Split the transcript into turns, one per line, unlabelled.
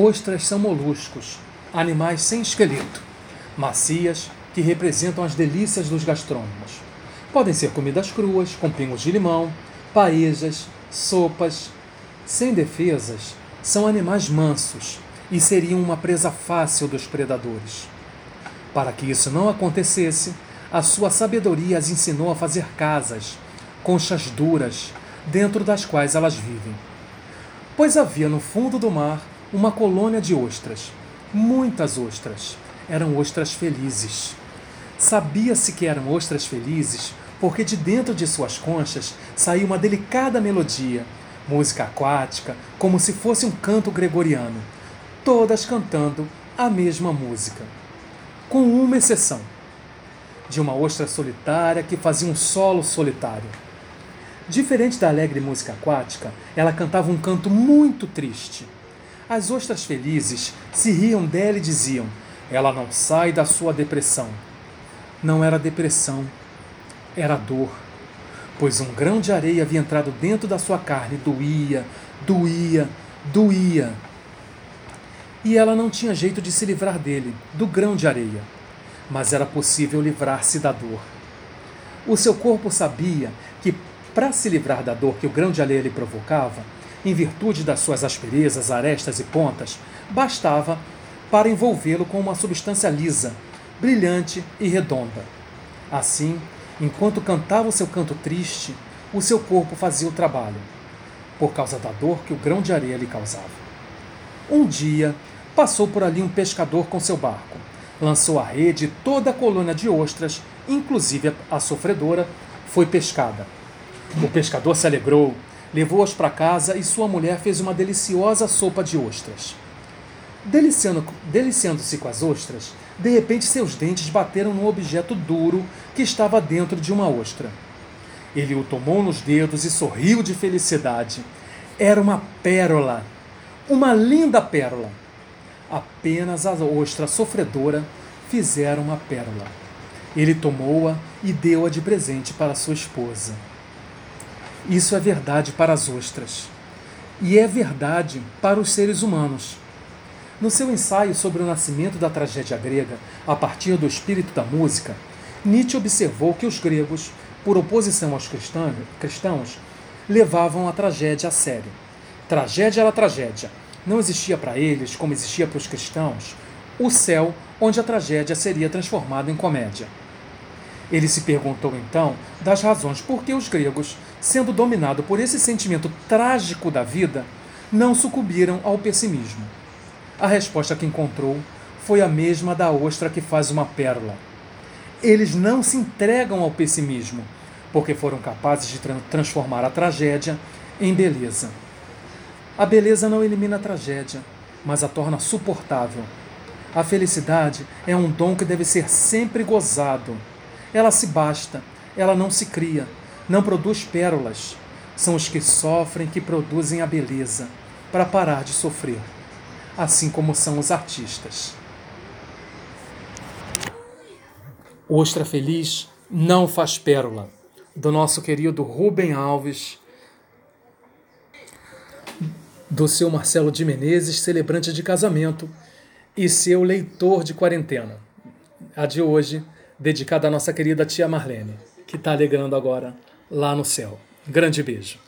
Ostras são moluscos, animais sem esqueleto, macias que representam as delícias dos gastrônomos. Podem ser comidas cruas, com pingos de limão, paejas, sopas. Sem defesas, são animais mansos e seriam uma presa fácil dos predadores. Para que isso não acontecesse, a sua sabedoria as ensinou a fazer casas, conchas duras, dentro das quais elas vivem. Pois havia no fundo do mar uma colônia de ostras, muitas ostras. Eram ostras felizes. Sabia-se que eram ostras felizes porque de dentro de suas conchas saía uma delicada melodia, música aquática, como se fosse um canto gregoriano, todas cantando a mesma música. Com uma exceção: de uma ostra solitária que fazia um solo solitário. Diferente da alegre música aquática, ela cantava um canto muito triste. As ostras felizes se riam dela e diziam: Ela não sai da sua depressão. Não era depressão, era dor, pois um grão de areia havia entrado dentro da sua carne, doía, doía, doía. E ela não tinha jeito de se livrar dele, do grão de areia, mas era possível livrar-se da dor. O seu corpo sabia que, para se livrar da dor que o grão de areia lhe provocava, em virtude das suas asperezas, arestas e pontas, bastava para envolvê-lo com uma substância lisa, brilhante e redonda. Assim, enquanto cantava o seu canto triste, o seu corpo fazia o trabalho, por causa da dor que o grão de areia lhe causava. Um dia, passou por ali um pescador com seu barco. Lançou a rede e toda a colônia de ostras, inclusive a sofredora, foi pescada. O pescador se alegrou, levou-as para casa e sua mulher fez uma deliciosa sopa de ostras. Deliciando-se deliciando com as ostras, de repente seus dentes bateram num objeto duro que estava dentro de uma ostra. Ele o tomou nos dedos e sorriu de felicidade. Era uma pérola, uma linda pérola. Apenas a ostra sofredora fizera uma pérola. Ele tomou-a e deu-a de presente para sua esposa. Isso é verdade para as ostras. E é verdade para os seres humanos. No seu ensaio sobre o nascimento da tragédia grega, a partir do espírito da música, Nietzsche observou que os gregos, por oposição aos cristãos, levavam a tragédia a sério. Tragédia era tragédia. Não existia para eles, como existia para os cristãos, o céu onde a tragédia seria transformada em comédia. Ele se perguntou então das razões por que os gregos, sendo dominados por esse sentimento trágico da vida, não sucumbiram ao pessimismo. A resposta que encontrou foi a mesma da ostra que faz uma pérola. Eles não se entregam ao pessimismo, porque foram capazes de tra transformar a tragédia em beleza. A beleza não elimina a tragédia, mas a torna suportável. A felicidade é um dom que deve ser sempre gozado ela se basta, ela não se cria, não produz pérolas. São os que sofrem que produzem a beleza, para parar de sofrer, assim como são os artistas. Ostra Feliz não faz pérola, do nosso querido Rubem Alves, do seu Marcelo de Menezes, celebrante de casamento, e seu leitor de quarentena. A de hoje dedicada à nossa querida tia Marlene, que está alegrando agora lá no céu. Grande beijo.